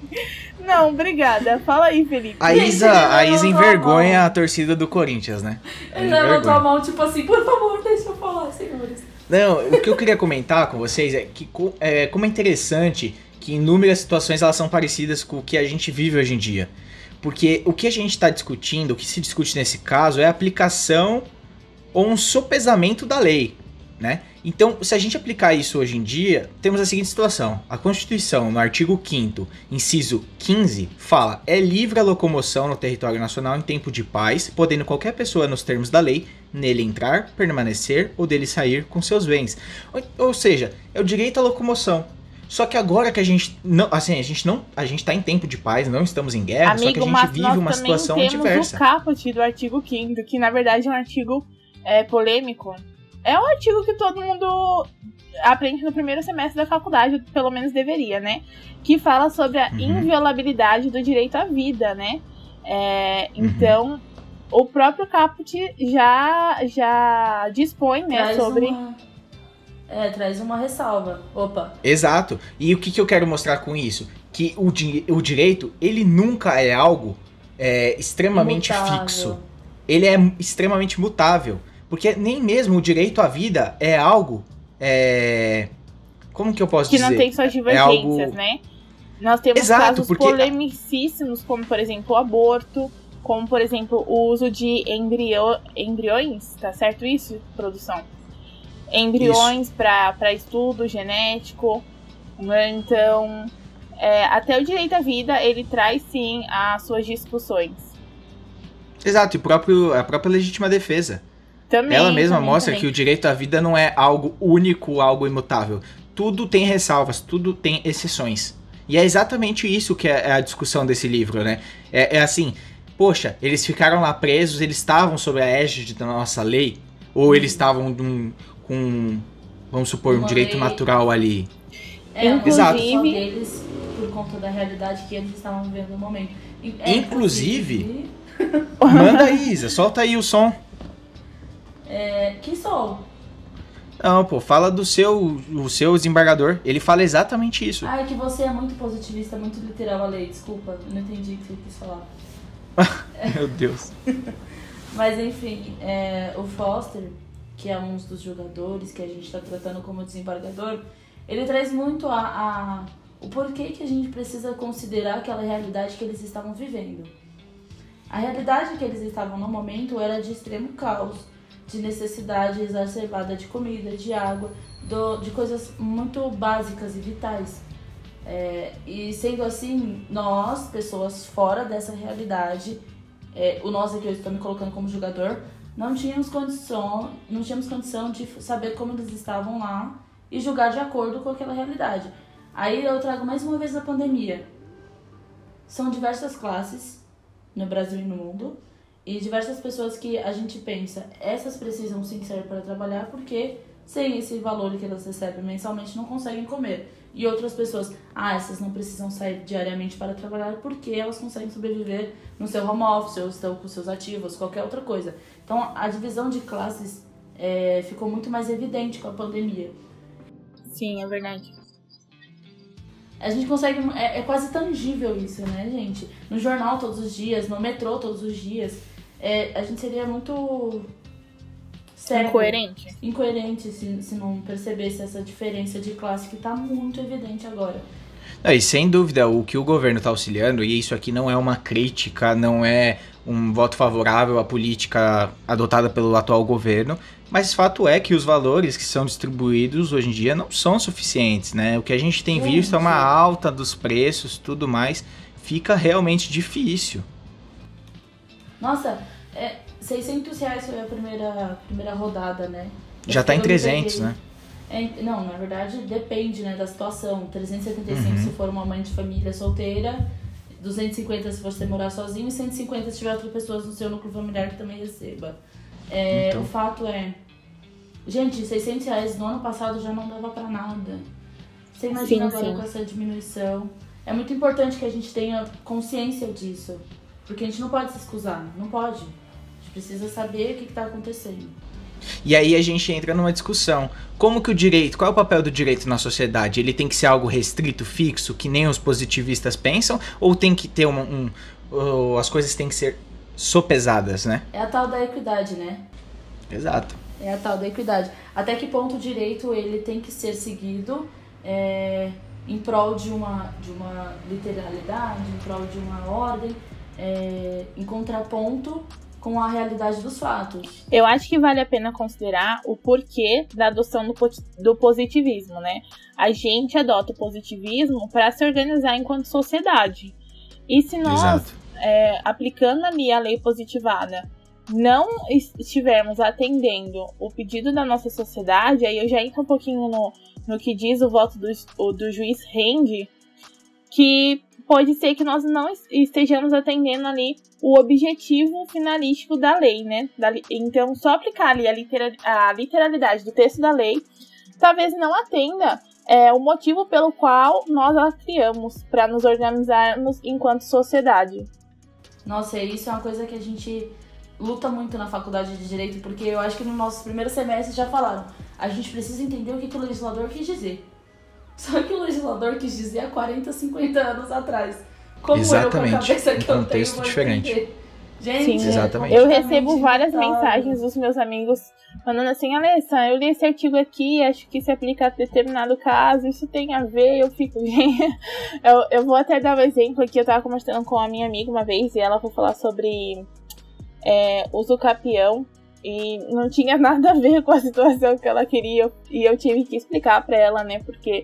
Não, obrigada. Fala aí, Felipe. A Isa, a Isa envergonha a torcida do Corinthians, né? Ele levantou a mão, tipo assim, por favor, deixa eu falar, senhores. Não, o que eu queria comentar com vocês é que é, como é interessante que inúmeras situações elas são parecidas com o que a gente vive hoje em dia. Porque o que a gente está discutindo, o que se discute nesse caso, é a aplicação ou um sopesamento da lei. Né? Então, se a gente aplicar isso hoje em dia, temos a seguinte situação: a Constituição, no artigo 5, inciso 15, fala: é livre a locomoção no território nacional em tempo de paz, podendo qualquer pessoa, nos termos da lei, nele entrar, permanecer ou dele sair com seus bens. Ou, ou seja, é o direito à locomoção. Só que agora que a gente não, assim, a gente não, a gente tá em tempo de paz, não estamos em guerra, Amigo, só que a gente vive uma situação temos diversa. o caput do artigo 5 que na verdade é um artigo é, polêmico. É um artigo que todo mundo aprende no primeiro semestre da faculdade, pelo menos deveria, né? Que fala sobre a Uhum. inviolabilidade do direito à vida, né? É, Uhum. então, o próprio caput já, já dispõe, né, Traz sobre... uma... É, traz uma ressalva. Opa. Exato. E o que, que eu quero mostrar com isso? Que o, di- o direito, ele nunca é algo é, extremamente imutável. fixo. Ele é extremamente mutável. Porque nem mesmo o direito à vida é algo. é, como que eu posso que dizer? não tem suas divergências, algo- né? Nós temos Exato, casos porque- polemicíssimos, como por exemplo o aborto, como por exemplo o uso de embrio... embriões, tá certo isso, produção? Embriões para estudo genético, né? então é, até o direito à vida ele traz sim as suas discussões. Exato, e próprio, a própria legítima defesa. Também, Ela mesma também, mostra também. que o direito à vida não é algo único, algo imutável. Tudo tem ressalvas, tudo tem exceções. E é exatamente isso que é a discussão desse livro, né? É, é assim, poxa, eles ficaram lá presos, eles estavam sob a égide da nossa lei, ou eles estavam num- com, vamos supor, um Uma direito lei- natural ali. É, discussão deles por conta da realidade que eles estavam vivendo no momento. É, Inclusive- Manda aí, Isa, solta aí o som. É, que sol? Não, pô, fala do seu, o seu desembargador. Ele fala exatamente isso. Ah, é que você é muito positivista, muito literal a lei. Desculpa, não entendi o que você quis falar. Meu Deus. Mas enfim, é, o Foster, que é um dos jogadores que a gente está tratando como desembargador, ele traz muito a, a- o porquê que a gente precisa considerar aquela realidade que eles estavam vivendo. A realidade que eles estavam no momento era de extremo caos, de necessidade exacerbada de comida, de água, do- de coisas muito básicas e vitais. É, e sendo assim, nós, pessoas fora dessa realidade, é, o nós aqui eu estou me colocando como jogador, não tínhamos condição, não tínhamos condição de saber como eles estavam lá e julgar de acordo com aquela realidade. Aí eu trago mais uma vez a pandemia. São diversas classes no Brasil e no mundo e diversas pessoas que a gente pensa, essas precisam sim ser para trabalhar porque sem esse valor que elas recebem mensalmente não conseguem comer. E outras pessoas, ah, essas não precisam sair diariamente para trabalhar porque elas conseguem sobreviver no seu home office ou estão com seus ativos, qualquer outra coisa. Então a divisão de classes é, ficou muito mais evidente com a pandemia. Sim, é verdade. A gente consegue. É, é quase tangível isso, né, gente? No jornal todos os dias, no metrô todos os dias. É, a gente seria muito. cego, Incoerente. Incoerente se, se não percebesse essa diferença de classe que tá muito evidente agora. Não, e sem dúvida, o que o governo está auxiliando, e isso aqui não é uma crítica, não é um voto favorável à política adotada pelo atual governo, mas fato é que os valores que são distribuídos hoje em dia não são suficientes, né? O que a gente tem visto é uma alta dos preços, tudo mais, fica realmente difícil. Nossa, é, 600 reais foi a primeira, primeira rodada, né? Já tá em Eu me 300, peguei. né? É, não, na verdade depende né, da situação. 375 Uhum. se for uma mãe de família solteira, 250 se você morar sozinho e 150 se tiver outras pessoas no seu núcleo familiar que também receba. É, Então. O fato é. Gente, 600 reais no ano passado já não dava pra nada. Você imagina Sim, agora sim. com essa diminuição. É muito importante que a gente tenha consciência disso. Porque a gente não pode se excusar. Não pode. A gente precisa saber o que, que tá acontecendo. E aí a gente entra numa discussão. Como que o direito, qual é o papel do direito na sociedade? Ele tem que ser algo restrito, fixo, que nem os positivistas pensam? Ou tem que ter uma, um. ou as coisas têm que ser sopesadas, né? É a tal da equidade, né? Exato. É a tal da equidade. Até que ponto o direito ele tem que ser seguido é, em prol de uma, de uma literalidade, em prol de uma ordem, é, em contraponto com a realidade dos fatos. Eu acho que vale a pena considerar o porquê da adoção do, do positivismo, né? A gente adota o positivismo para se organizar enquanto sociedade. E se nós, é, aplicando ali a lei positivada, não estivermos atendendo o pedido da nossa sociedade, aí eu já entro um pouquinho no, no que diz o voto do, do juiz Rende, que pode ser que nós não estejamos atendendo ali o objetivo finalístico da lei, né? Então, só aplicar ali a, litera, a literalidade do texto da lei talvez não atenda é, o motivo pelo qual nós a criamos, para nos organizarmos enquanto sociedade. Nossa, isso é uma coisa que a gente luta muito na faculdade de Direito, porque eu acho que no nosso primeiro semestre já falaram. A gente precisa entender o que, que o legislador quis dizer. Só que o legislador quis dizer há 40, 50 anos atrás. Como Exatamente. eu, com a cabeça que um eu contexto tenho, diferente. Gente, Sim, Exatamente. Eu recebo várias Tá. mensagens dos meus amigos falando assim, Alessa, eu li esse artigo aqui, acho que se aplica a determinado caso, isso tem a ver, eu fico, eu, eu vou até dar um exemplo aqui, eu tava conversando com a minha amiga uma vez e ela foi falar sobre é, uso capião e não tinha nada a ver com a situação que ela queria e eu tive que explicar pra ela, né, porque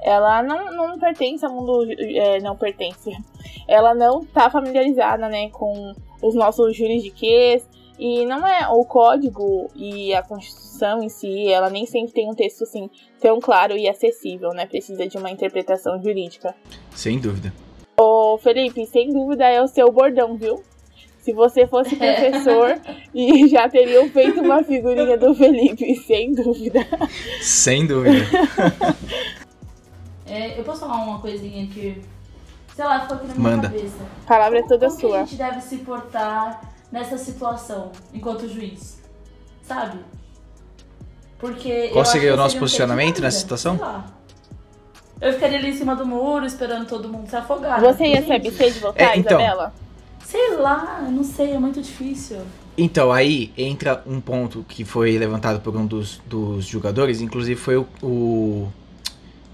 ela não, não pertence ao mundo, é, não pertence, ela não tá familiarizada, né, com os nossos juridiquês e não é o código e a Constituição em si, ela nem sempre tem um texto assim tão claro e acessível, né? Precisa de uma interpretação jurídica. Sem dúvida. Ô, Felipe, sem dúvida é o seu bordão, viu? Se você fosse professor e já teriam feito uma figurinha do Felipe, sem dúvida. Sem dúvida. É, eu posso falar uma coisinha que, sei lá, ficou aqui na minha Manda. cabeça. A palavra é toda Como que a sua. gente deve se portar nessa situação enquanto juiz? Sabe? Porque. Qual seria o nosso posicionamento nessa situação? sei lá. Eu ficaria ali em cima do muro esperando todo mundo se afogar. Você ia se abster de votar, É, então. Isabela? Sei lá, não sei, é muito difícil. Então, aí entra um ponto que foi levantado por um dos, dos jogadores, inclusive foi o, o,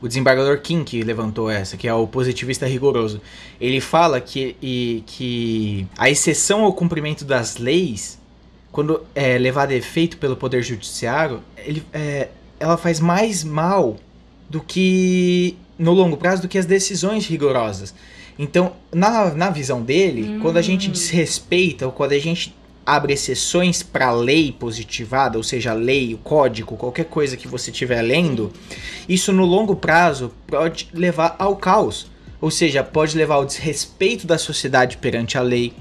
o desembargador Kim que levantou essa, que é o positivista rigoroso. Ele fala que, e, que a exceção ao cumprimento das leis, quando é levada a efeito pelo Poder Judiciário, ele, é, ela faz mais mal do que, no longo prazo, do que as decisões rigorosas. Então, na, na visão dele, quando a gente desrespeita ou quando a gente abre exceções para lei positivada, ou seja, lei, o código, qualquer coisa que você estiver lendo, isso no longo prazo pode levar ao caos. Ou seja, pode levar ao desrespeito da sociedade perante a lei.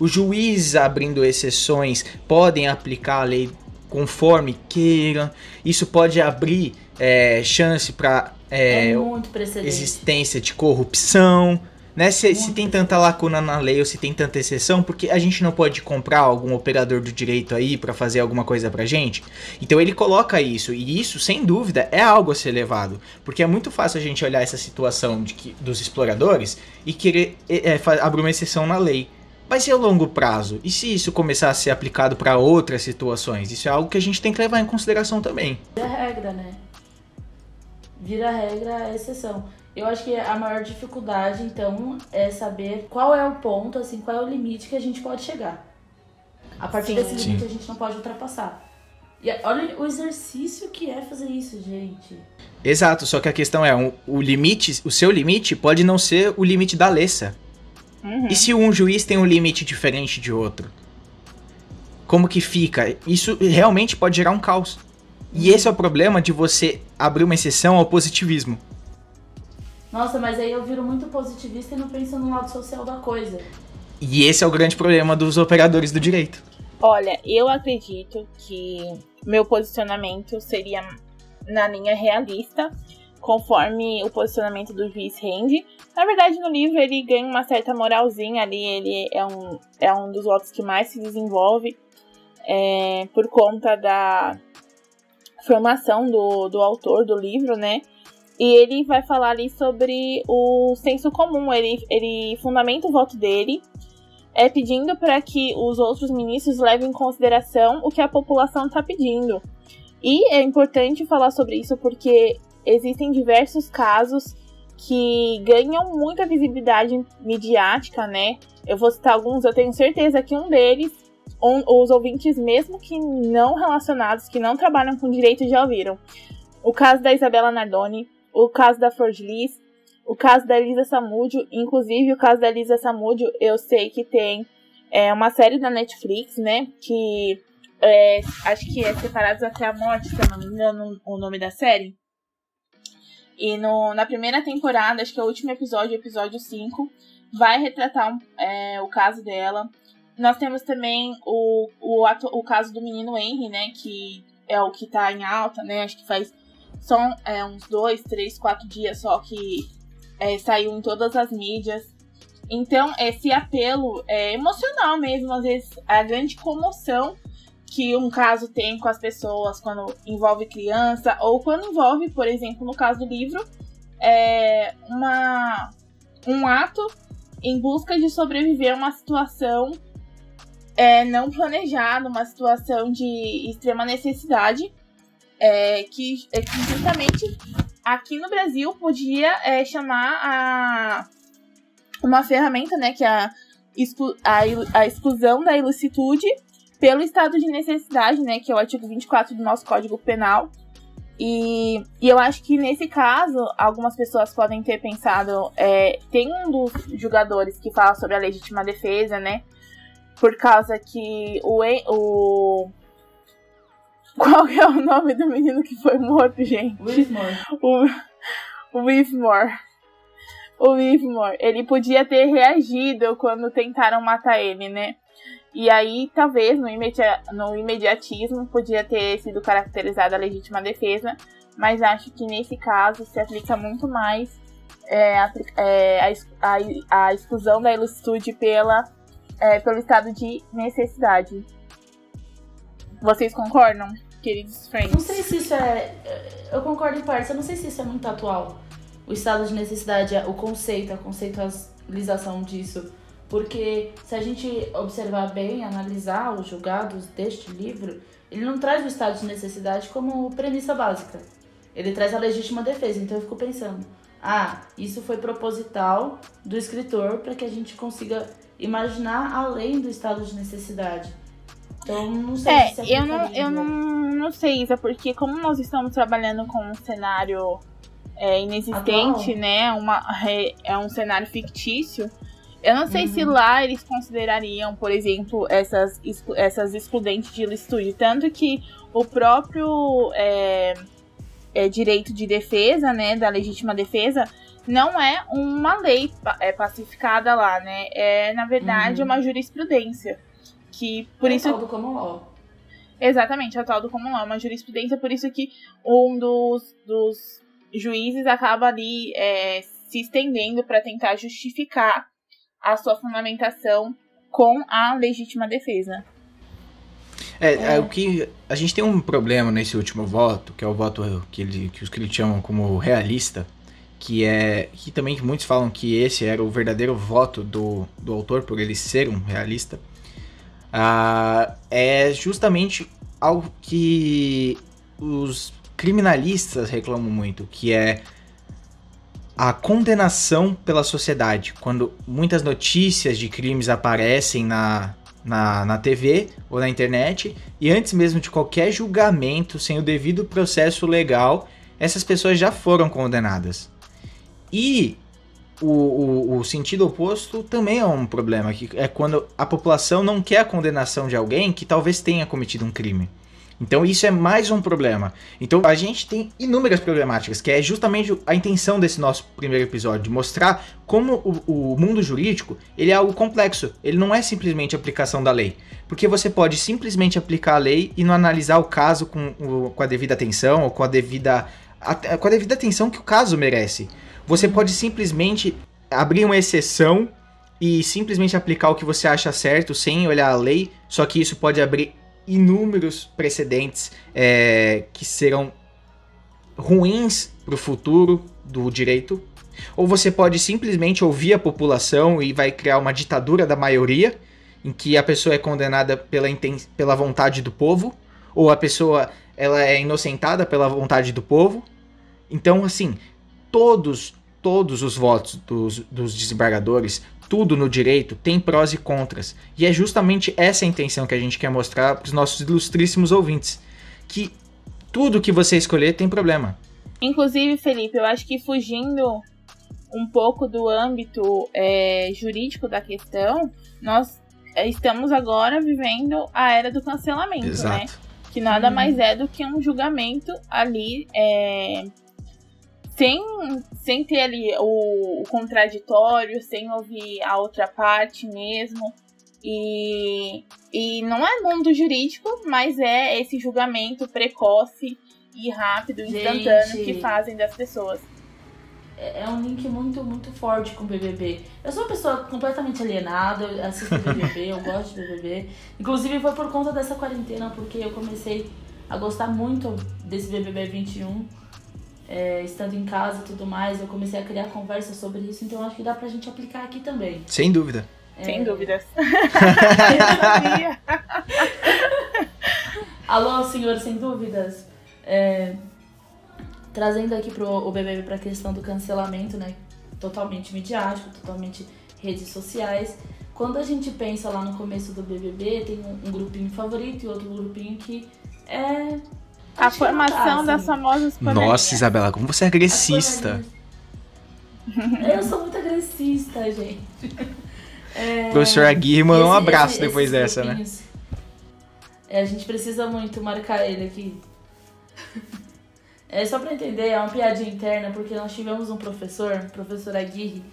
Os juízes abrindo exceções podem aplicar a lei conforme queiram. Isso pode abrir é, chance para É, é, existência de corrupção, né? Se, se tem tanta lacuna na lei ou se tem tanta exceção, porque a gente não pode comprar algum operador do direito aí pra fazer alguma coisa pra gente. Então ele coloca isso, e isso, sem dúvida, é algo a ser levado. Porque é muito fácil a gente olhar essa situação de que, dos exploradores e querer é, é, abrir uma exceção na lei. Mas e a longo prazo? E se isso começar a ser aplicado pra outras situações? Isso é algo que a gente tem que levar em consideração também. Vira regra, né? Vira regra a exceção. Eu acho que a maior dificuldade, então, é saber qual é o ponto, assim, qual é o limite que a gente pode chegar. A partir Sim. desse Sim. limite a gente não pode ultrapassar. E olha o exercício que é fazer isso, gente. Exato, só que a questão é, um- o limite, o seu limite pode não ser o limite da Alessa. Uhum. E se um juiz tem um limite diferente de outro? Como que fica? Isso realmente pode gerar um caos. E esse é o problema de você abrir uma exceção ao positivismo. Nossa, mas aí eu viro muito positivista e não penso no lado social da coisa. E esse é o grande problema dos operadores do direito. Olha, eu acredito que meu posicionamento seria na linha realista, conforme o posicionamento do juiz rende. Na verdade, no livro ele ganha uma certa moralzinha ali, ele é um, é um dos votos que mais se desenvolve é, por conta da formação do, do autor do livro, né? E ele vai falar ali sobre o senso comum, ele, ele fundamenta o voto dele é pedindo para que os outros ministros levem em consideração o que a população está pedindo. E é importante falar sobre isso porque existem diversos casos que ganham muita visibilidade midiática, né? Eu vou citar alguns, eu tenho certeza que um deles os ouvintes, mesmo que não relacionados, que não trabalham com direito, já ouviram. O caso da Isabela Nardoni, o caso da Flor o caso da Elisa Samúdio, inclusive o caso da Elisa Samúdio, eu sei que tem é, uma série da Netflix, né, que é, acho que é Separados até a Morte, se eu não me engano o nome da série. E no, na primeira temporada, acho que é o último episódio, episódio 5, vai retratar é, o caso dela. Nós temos também o, o, o caso do menino Henry, né? Que é o que tá em alta, né? Acho que faz só é, uns dois, três, quatro dias só que é, saiu em todas as mídias. Então, esse apelo é emocional mesmo, às vezes a grande comoção que um caso tem com as pessoas quando envolve criança, ou quando envolve, por exemplo, no caso do livro, é uma, um ato em busca de sobreviver a uma situação é, não planejada, uma situação de extrema necessidade, é, que, é, que justamente aqui no Brasil podia é, chamar a uma ferramenta, né, que é a, a, a exclusão da ilicitude pelo estado de necessidade, né, que é o artigo 24 do nosso Código Penal. E, e eu acho que nesse caso, algumas pessoas podem ter pensado. É, tem um dos julgadores que fala sobre a legítima defesa, né? Por causa que o. o qual é o nome do menino que foi morto, gente? Whitmore. O, o Whitmore. O Whitmore. Ele podia ter reagido quando tentaram matar ele, né? E aí, talvez, no, no imediatismo, podia ter sido caracterizada a legítima defesa, mas acho que nesse caso se aplica muito mais é, a, é, a, a, exclusão da ilicitude pela, é, pelo estado de necessidade. Vocês concordam, queridos friends? Não sei se isso é. Eu concordo em parte, eu não sei se isso é muito atual. O estado de necessidade, o conceito, a conceitualização disso porque se a gente observar bem, analisar os julgados deste livro, ele não traz o estado de necessidade como premissa básica. Ele traz a legítima defesa. Então eu fico pensando, ah, isso foi proposital do escritor para que a gente consiga imaginar além do estado de necessidade. Então, não sei é, se eu não, eu não, não sei, Isa, porque como nós estamos trabalhando com um cenário é, inexistente, né? Uma, é um cenário fictício. Eu não sei uhum. se lá eles considerariam, por exemplo, essas, essas excludentes de licitude. Tanto que o próprio é, é, direito de defesa, né, da legítima defesa, não é uma lei é, pacificada lá, né? É, na verdade, uhum. uma jurisprudência. Que por é isso. Tal do common law. Exatamente, é tal do common law, uma jurisprudência, por isso que um dos, dos juízes acaba ali é, se estendendo para tentar justificar a sua fundamentação com a legítima defesa. É, é, é. o que a gente tem um problema nesse último voto, que é o voto que, ele, que os que chamam como realista, que é que também muitos falam que esse era o verdadeiro voto do, do autor por ele ser um realista. Uh, é justamente algo que os criminalistas reclamam muito, que é a condenação pela sociedade. Quando muitas notícias de crimes aparecem na, na, na TV ou na internet, e antes mesmo de qualquer julgamento, sem o devido processo legal, essas pessoas já foram condenadas. E o, o, o, sentido oposto também é um problema, que é quando a população não quer a condenação de alguém que talvez tenha cometido um crime. Então isso é mais um problema. Então a gente tem inúmeras problemáticas, que é justamente a intenção desse nosso primeiro episódio, de mostrar como o, o mundo jurídico ele é algo complexo. Ele não é simplesmente aplicação da lei. Porque você pode simplesmente aplicar a lei e não analisar o caso com, com a devida atenção ou com a devida, com a devida atenção que o caso merece. Você pode simplesmente abrir uma exceção e simplesmente aplicar o que você acha certo sem olhar a lei, só que isso pode abrir inúmeros precedentes é, que serão ruins para o futuro do direito, ou você pode simplesmente ouvir a população e vai criar uma ditadura da maioria, em que a pessoa é condenada pela, pela vontade do povo, ou a pessoa ela é inocentada pela vontade do povo. Então, assim, todos todos os votos dos, dos desembargadores, tudo no direito tem prós e contras. E é justamente essa a intenção que a gente quer mostrar para os nossos ilustríssimos ouvintes. Que tudo que você escolher tem problema. Inclusive, Felipe, eu acho que fugindo um pouco do âmbito é, jurídico da questão, nós estamos agora vivendo a era do cancelamento, né? Exato. né? Que nada mais é do que um julgamento ali é, sem, sem ter ali o, o, contraditório, sem ouvir a outra parte mesmo. E, e não é mundo jurídico, mas é esse julgamento precoce e rápido, instantâneo Gente, que fazem das pessoas. É, é um link muito, muito forte com o BBB. Eu sou uma pessoa completamente alienada, eu assisto BBB, eu gosto de BBB. Inclusive foi por conta dessa quarentena, porque eu comecei a gostar muito desse BBB 21 é, estando em casa e tudo mais, eu comecei a criar conversa sobre isso, então acho que dá pra gente aplicar aqui também. Sem dúvida. É... Sem dúvidas. Alô, senhor, sem dúvidas. É... Trazendo aqui pro o BBB pra questão do cancelamento, né? Totalmente midiático, totalmente redes sociais. Quando a gente pensa lá no começo do BBB, tem um, um grupinho favorito e outro grupinho que é a formação das famosas panelinhas. Nossa, Isabela, como você é agressista. Eu sou muito agressista, gente. É... Professor Aguirre mandou um abraço esse, depois dessa, né? É, a gente precisa muito marcar ele aqui. É só pra entender, é uma piadinha interna, porque nós tivemos um professor, professor Aguirre,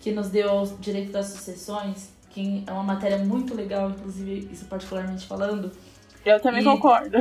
que nos deu o direito das sucessões, que é uma matéria muito legal, inclusive, isso particularmente falando. Eu também e... concordo.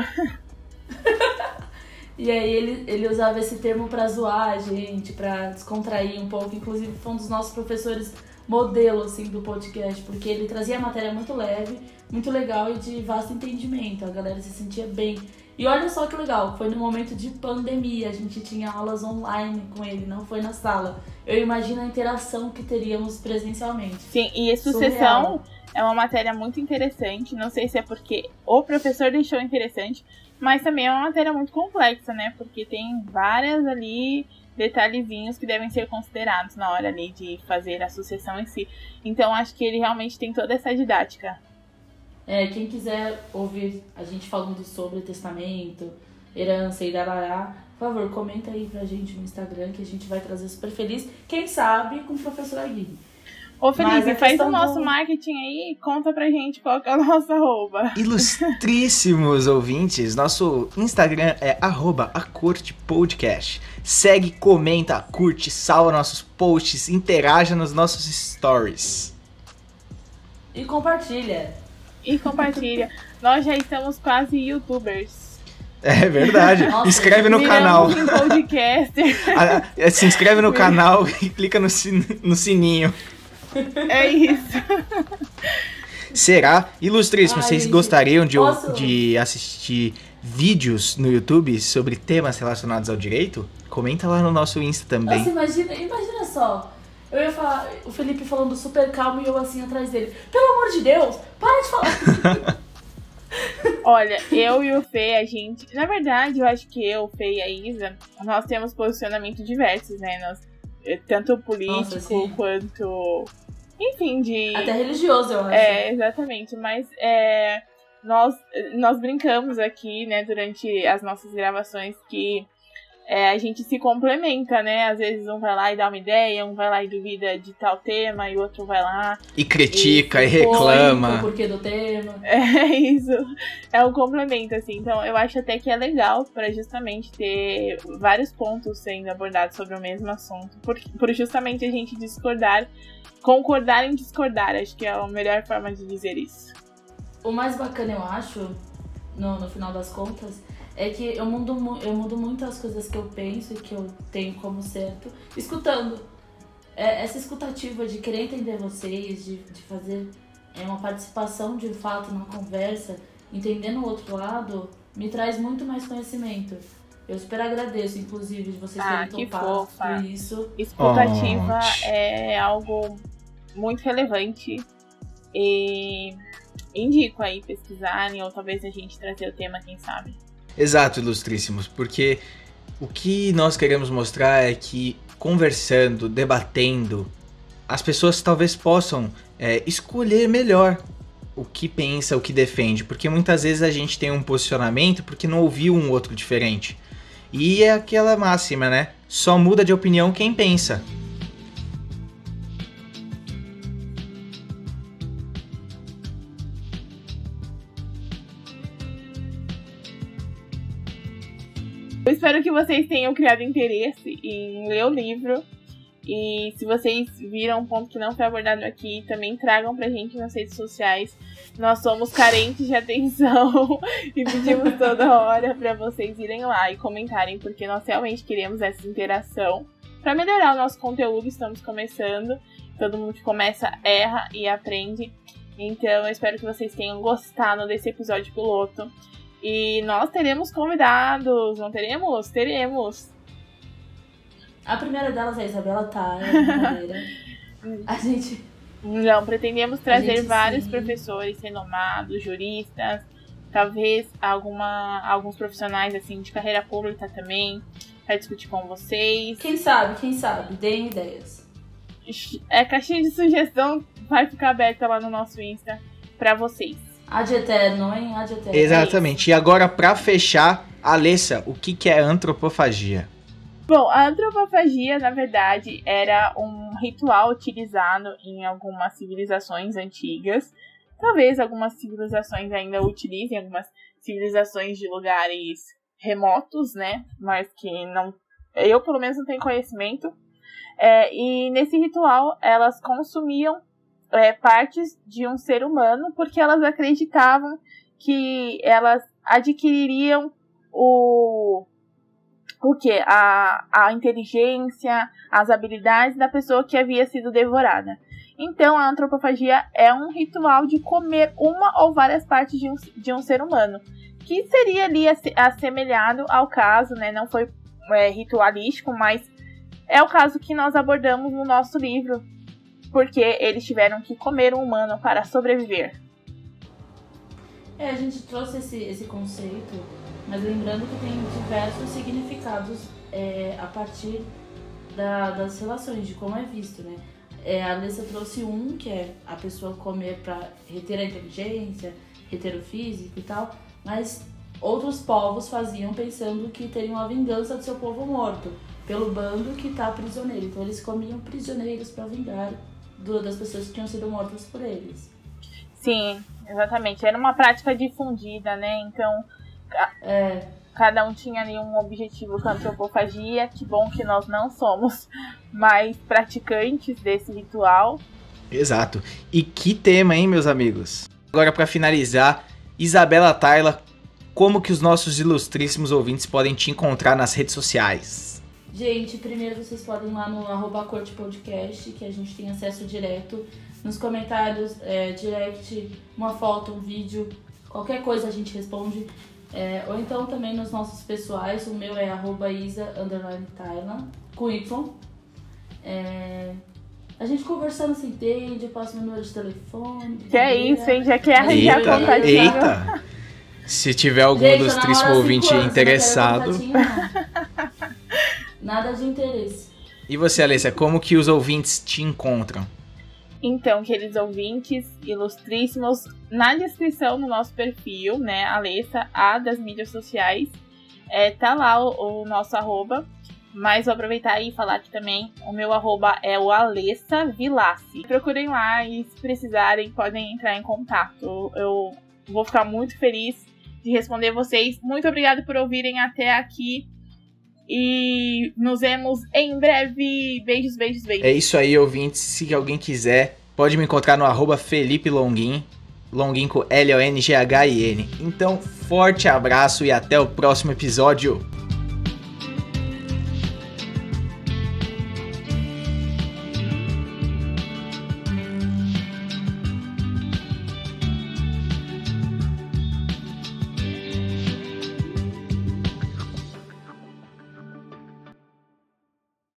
e aí ele, ele usava esse termo para zoar a gente, para descontrair um pouco. Inclusive foi um dos nossos professores modelo assim do podcast, porque ele trazia a matéria muito leve, muito legal e de vasto entendimento. A galera se sentia bem. E olha só que legal, foi no momento de pandemia, a gente tinha aulas online com ele, não foi na sala. Eu imagino a interação que teríamos presencialmente. Sim, e sucessão Surreal. é uma matéria muito interessante. Não sei se é porque o professor deixou interessante, mas também é uma matéria muito complexa, né? Porque tem várias ali detalhezinhos que devem ser considerados na hora ali de fazer a sucessão em si. Então acho que ele realmente tem toda essa didática. É, quem quiser ouvir a gente falando sobre testamento, herança e darará, por favor, comenta aí pra gente no Instagram que a gente vai trazer super feliz. Quem sabe com o professor Aguirre. Ô Felipe, faz o nosso do... marketing aí e conta pra gente qual que é o nosso arroba. Ilustríssimos ouvintes, nosso Instagram é arroba Podcast. Segue, comenta, curte, salva nossos posts, interaja nos nossos stories. E compartilha. E compartilha. Nós já estamos quase youtubers. É verdade. Nossa, inscreve no canal. Ah, é, se inscreve no canal e clica no, no sininho. É isso. Será? Ilustríssimo, Ai, vocês gente, gostariam de, de assistir vídeos no YouTube sobre temas relacionados ao direito? Comenta lá no nosso Insta também. Nossa, imagina, imagina só. Eu ia falar, o Felipe falando super calmo e eu assim atrás dele. Pelo amor de Deus, para de falar. Olha, eu e o Fê, a gente. Na verdade, eu acho que eu, o Fê e a Isa, nós temos posicionamentos diversos, né? Nós, eh, tanto político Nossa, quanto enfim, de. Até religioso, eu acho. É, exatamente. Mas é, nós, nós brincamos aqui, né, durante as nossas gravações que é, a gente se complementa, né? Às vezes um vai lá e dá uma ideia, um vai lá e duvida de tal tema, e o outro vai lá. E critica, e, e reclama. O porquê do tema. É isso. É um complemento, assim. Então eu acho até que é legal para justamente ter vários pontos sendo abordados sobre o mesmo assunto. Por, por justamente a gente discordar concordar em discordar. Acho que é a melhor forma de dizer isso. O mais bacana, eu acho, no, no final das contas, é que eu mudo, eu mudo muito as coisas que eu penso e que eu tenho como certo, escutando. É, essa escutativa de querer entender vocês, de, de fazer é, uma participação de fato na conversa, entendendo o outro lado, me traz muito mais conhecimento. Eu super agradeço, inclusive, de vocês ah, terem topado por isso. Escutativa oh. é algo muito relevante. E indico aí pesquisarem, ou talvez a gente trazer o tema, quem sabe. Exato, ilustríssimos, porque o que nós queremos mostrar é que conversando, debatendo, as pessoas talvez possam é, escolher melhor o que pensa, o que defende, porque muitas vezes a gente tem um posicionamento porque não ouviu um outro diferente. E é aquela máxima, né? Só muda de opinião quem pensa. Eu espero que vocês tenham criado interesse em ler o livro e se vocês viram um ponto que não foi abordado aqui, também tragam pra gente nas redes sociais. Nós somos carentes de atenção e pedimos toda hora para vocês irem lá e comentarem, porque nós realmente queremos essa interação para melhorar o nosso conteúdo. Estamos começando, todo mundo que começa erra e aprende. Então eu espero que vocês tenham gostado desse episódio piloto. E nós teremos convidados, não teremos? Teremos. A primeira delas é a Isabela brincadeira. a gente. Não, pretendemos trazer vários sim. professores renomados, juristas, talvez alguma, alguns profissionais assim de carreira pública também, para discutir com vocês. Quem sabe, quem sabe, deem ideias. É caixinha de sugestão vai ficar aberta lá no nosso Insta para vocês. Ad eterno, hein? Ad eterno. Exatamente. E agora, pra fechar, Alessa, o que, que é antropofagia? Bom, a antropofagia, na verdade, era um ritual utilizado em algumas civilizações antigas. Talvez algumas civilizações ainda utilizem, algumas civilizações de lugares remotos, né? Mas que não. Eu, pelo menos, não tenho conhecimento. É, e nesse ritual, elas consumiam é, partes de um ser humano porque elas acreditavam que elas adquiririam o o que? A, a inteligência, as habilidades da pessoa que havia sido devorada. Então, a antropofagia é um ritual de comer uma ou várias partes de um, de um ser humano, que seria ali asse- assemelhado ao caso, né? Não foi é, ritualístico, mas é o caso que nós abordamos no nosso livro, porque eles tiveram que comer um humano para sobreviver. É, a gente trouxe esse, esse conceito, mas lembrando que tem diversos significados é, a partir da- das relações, de como é visto, né? É, a Alessa trouxe um, que é a pessoa comer para reter a inteligência, reter o físico e tal, mas outros povos faziam pensando que teriam a vingança do seu povo morto, pelo bando que tá prisioneiro. Então eles comiam prisioneiros para vingar do- das pessoas que tinham sido mortas por eles. Sim, exatamente. Era uma prática difundida, né? Então, É, cada um tinha ali um objetivo com a antropofagia. Que bom que nós não somos mais praticantes desse ritual. Exato. E que tema, hein, meus amigos? Agora, pra finalizar, Isabela Tayla, como que os nossos ilustríssimos ouvintes podem te encontrar nas redes sociais? Gente, primeiro vocês podem ir lá no arroba corte podcast, que a gente tem acesso direto. Nos comentários, é, direct, uma foto, um vídeo, qualquer coisa a gente responde. É, ou então também nos nossos pessoais, o meu é arroba isa, underline Thailand, com Y. É, a gente conversando se entende, eu passo meu número de telefone. Que é isso, hein? Já quer arranjar Eita, contatinho. eita! Se tiver algum Gente, eu ilustríssimo namoro há ouvinte cinco anos, eu não quero interessado. não. Nada de interesse. E você, Alessia, como que os ouvintes te encontram? Então, queridos ouvintes, ilustríssimos, na descrição do nosso perfil, né, Alessa, a das mídias sociais, é, tá lá o, o nosso arroba. Mas vou aproveitar e falar que também o meu arroba é o Alessa Vilassi. Procurem lá e se precisarem podem entrar em contato. Eu vou ficar muito feliz de responder vocês. Muito obrigada por ouvirem até aqui. E nos vemos em breve. Beijos, beijos, beijos. É isso aí, ouvintes. Se alguém quiser, pode me encontrar no arroba Felipe Longuin. Longuin com L-O-N-G-H-I-N. Então, forte abraço e até o próximo episódio.